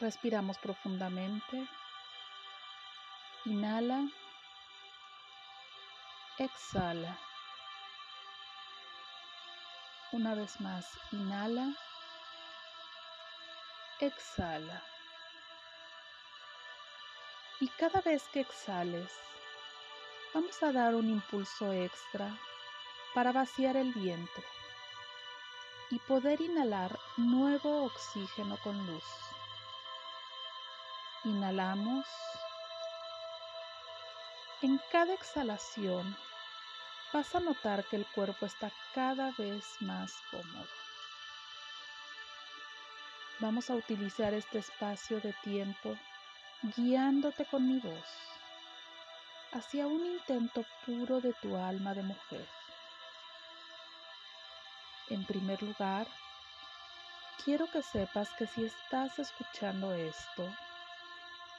Respiramos profundamente. Inhala. Exhala. Una vez más, inhala. Exhala. Y cada vez que exhales, vamos a dar un impulso extra para vaciar el vientre y poder inhalar nuevo oxígeno con luz. Inhalamos. En cada exhalación vas a notar que el cuerpo está cada vez más cómodo. Vamos a utilizar este espacio de tiempo guiándote con mi voz hacia un intento puro de tu alma de mujer. En primer lugar, quiero que sepas que si estás escuchando esto,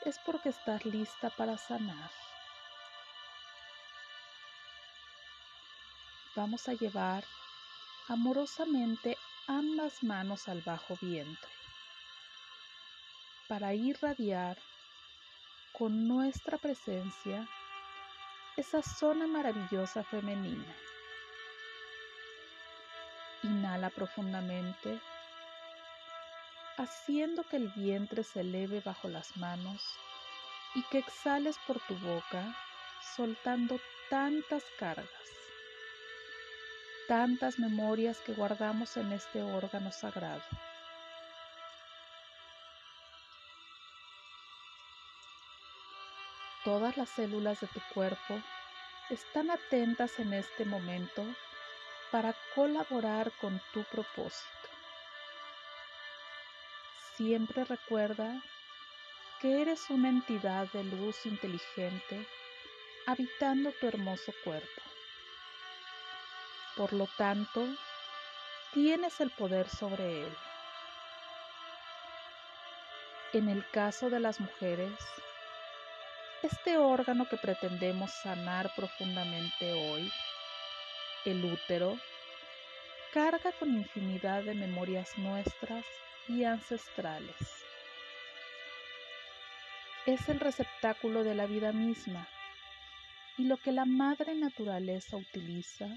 es porque estás lista para sanar. Vamos a llevar amorosamente ambas manos al bajo vientre para irradiar con nuestra presencia esa zona maravillosa femenina. Inhala profundamente haciendo que el vientre se eleve bajo las manos y que exhales por tu boca, soltando tantas cargas, tantas memorias que guardamos en este órgano sagrado. Todas las células de tu cuerpo están atentas en este momento para colaborar con tu propósito siempre recuerda que eres una entidad de luz inteligente habitando tu hermoso cuerpo. Por lo tanto, tienes el poder sobre él. En el caso de las mujeres, este órgano que pretendemos sanar profundamente hoy, el útero, carga con infinidad de memorias nuestras y ancestrales. Es el receptáculo de la vida misma y lo que la madre naturaleza utiliza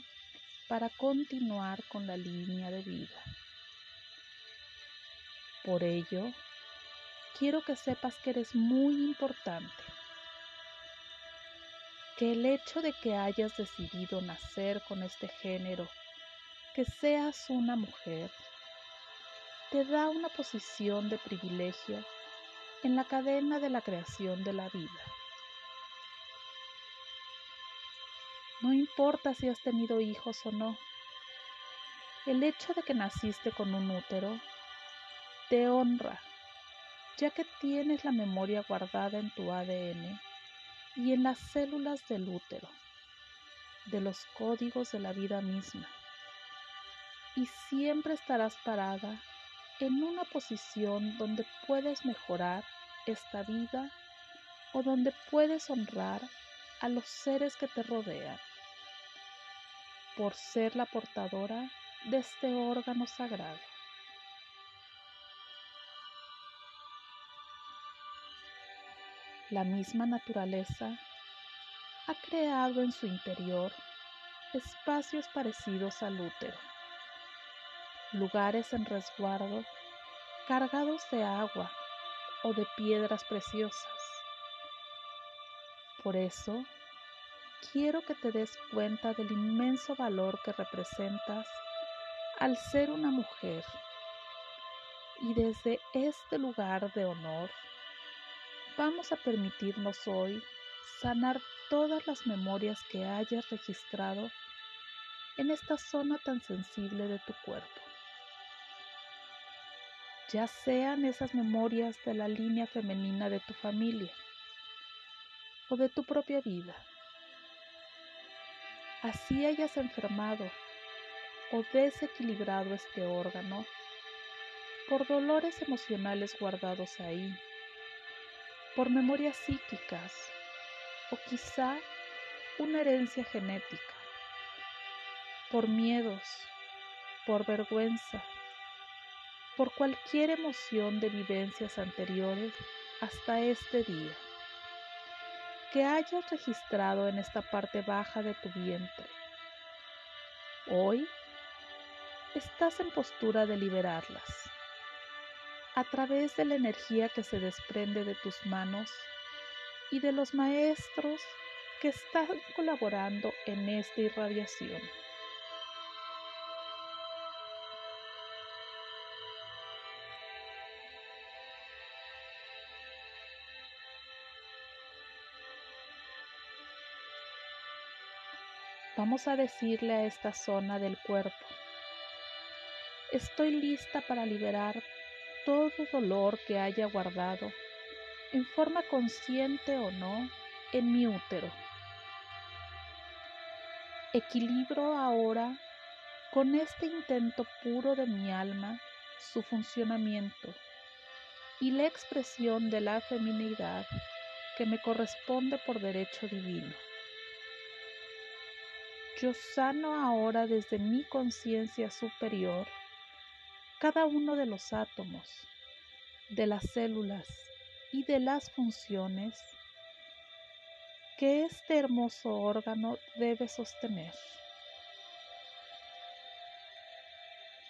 para continuar con la línea de vida. Por ello, quiero que sepas que eres muy importante, que el hecho de que hayas decidido nacer con este género, que seas una mujer, te da una posición de privilegio en la cadena de la creación de la vida. No importa si has tenido hijos o no, el hecho de que naciste con un útero te honra, ya que tienes la memoria guardada en tu ADN y en las células del útero, de los códigos de la vida misma. Y siempre estarás parada en una posición donde puedes mejorar esta vida o donde puedes honrar a los seres que te rodean por ser la portadora de este órgano sagrado. La misma naturaleza ha creado en su interior espacios parecidos al útero lugares en resguardo cargados de agua o de piedras preciosas. Por eso, quiero que te des cuenta del inmenso valor que representas al ser una mujer. Y desde este lugar de honor, vamos a permitirnos hoy sanar todas las memorias que hayas registrado en esta zona tan sensible de tu cuerpo ya sean esas memorias de la línea femenina de tu familia o de tu propia vida. Así hayas enfermado o desequilibrado este órgano por dolores emocionales guardados ahí, por memorias psíquicas o quizá una herencia genética, por miedos, por vergüenza, por cualquier emoción de vivencias anteriores hasta este día que hayas registrado en esta parte baja de tu vientre. Hoy estás en postura de liberarlas a través de la energía que se desprende de tus manos y de los maestros que están colaborando en esta irradiación. Vamos a decirle a esta zona del cuerpo, estoy lista para liberar todo dolor que haya guardado, en forma consciente o no, en mi útero. Equilibro ahora con este intento puro de mi alma su funcionamiento y la expresión de la feminidad que me corresponde por derecho divino. Yo sano ahora desde mi conciencia superior cada uno de los átomos, de las células y de las funciones que este hermoso órgano debe sostener.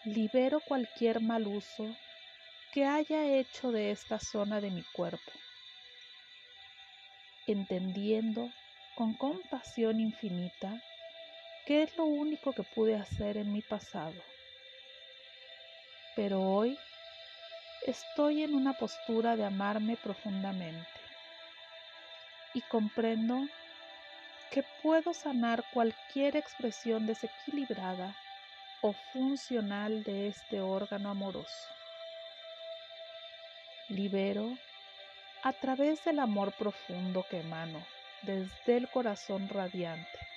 Libero cualquier mal uso que haya hecho de esta zona de mi cuerpo, entendiendo con compasión infinita que es lo único que pude hacer en mi pasado. Pero hoy estoy en una postura de amarme profundamente y comprendo que puedo sanar cualquier expresión desequilibrada o funcional de este órgano amoroso. Libero a través del amor profundo que emano desde el corazón radiante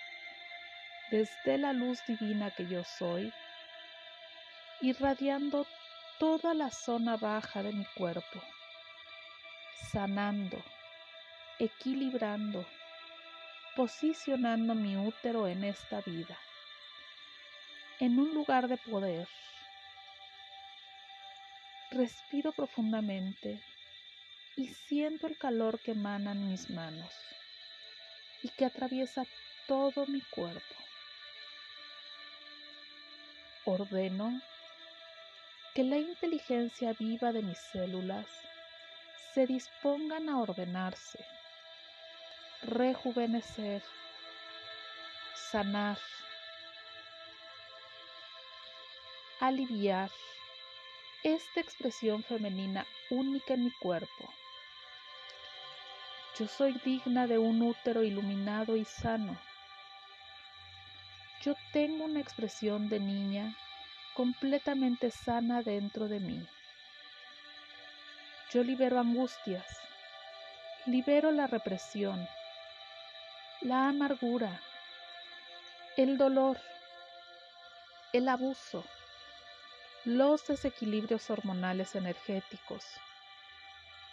desde la luz divina que yo soy, irradiando toda la zona baja de mi cuerpo, sanando, equilibrando, posicionando mi útero en esta vida, en un lugar de poder. Respiro profundamente y siento el calor que emanan mis manos y que atraviesa todo mi cuerpo ordeno que la inteligencia viva de mis células se dispongan a ordenarse, rejuvenecer, sanar, aliviar esta expresión femenina única en mi cuerpo. Yo soy digna de un útero iluminado y sano yo tengo una expresión de niña completamente sana dentro de mí. Yo libero angustias, libero la represión, la amargura, el dolor, el abuso, los desequilibrios hormonales energéticos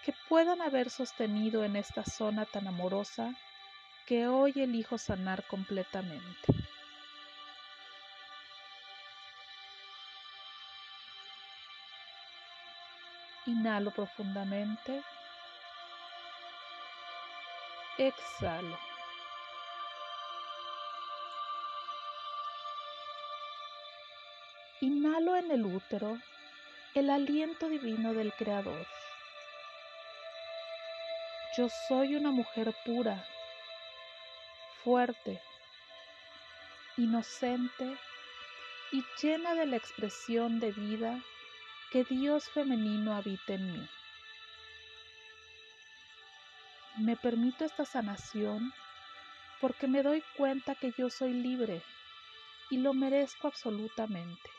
que puedan haber sostenido en esta zona tan amorosa que hoy elijo sanar completamente. Inhalo profundamente. Exhalo. Inhalo en el útero el aliento divino del Creador. Yo soy una mujer pura, fuerte, inocente y llena de la expresión de vida que Dios femenino habita en mí. Me permito esta sanación porque me doy cuenta que yo soy libre y lo merezco absolutamente.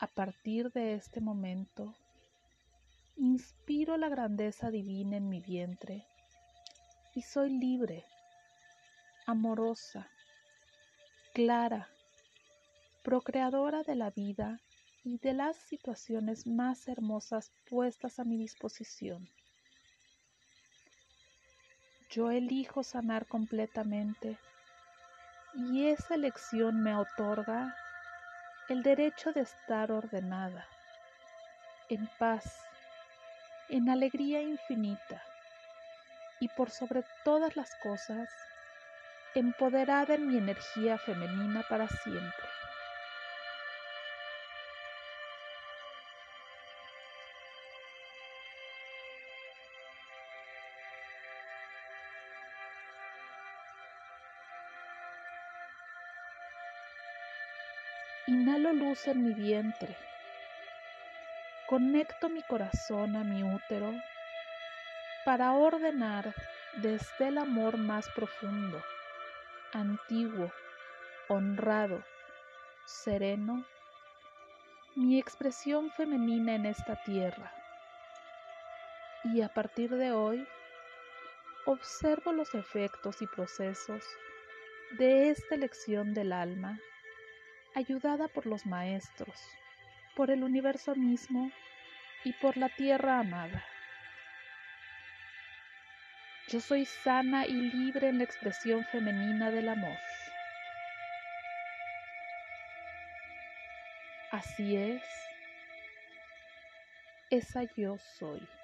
A partir de este momento, inspiro la grandeza divina en mi vientre y soy libre, amorosa, clara, procreadora de la vida y de las situaciones más hermosas puestas a mi disposición. Yo elijo sanar completamente y esa elección me otorga el derecho de estar ordenada, en paz, en alegría infinita y por sobre todas las cosas, empoderada en mi energía femenina para siempre. Inhalo luz en mi vientre. Conecto mi corazón a mi útero para ordenar desde el amor más profundo, antiguo, honrado, sereno, mi expresión femenina en esta tierra. Y a partir de hoy, observo los efectos y procesos de esta elección del alma ayudada por los maestros, por el universo mismo y por la tierra amada. Yo soy sana y libre en la expresión femenina del amor. Así es, esa yo soy.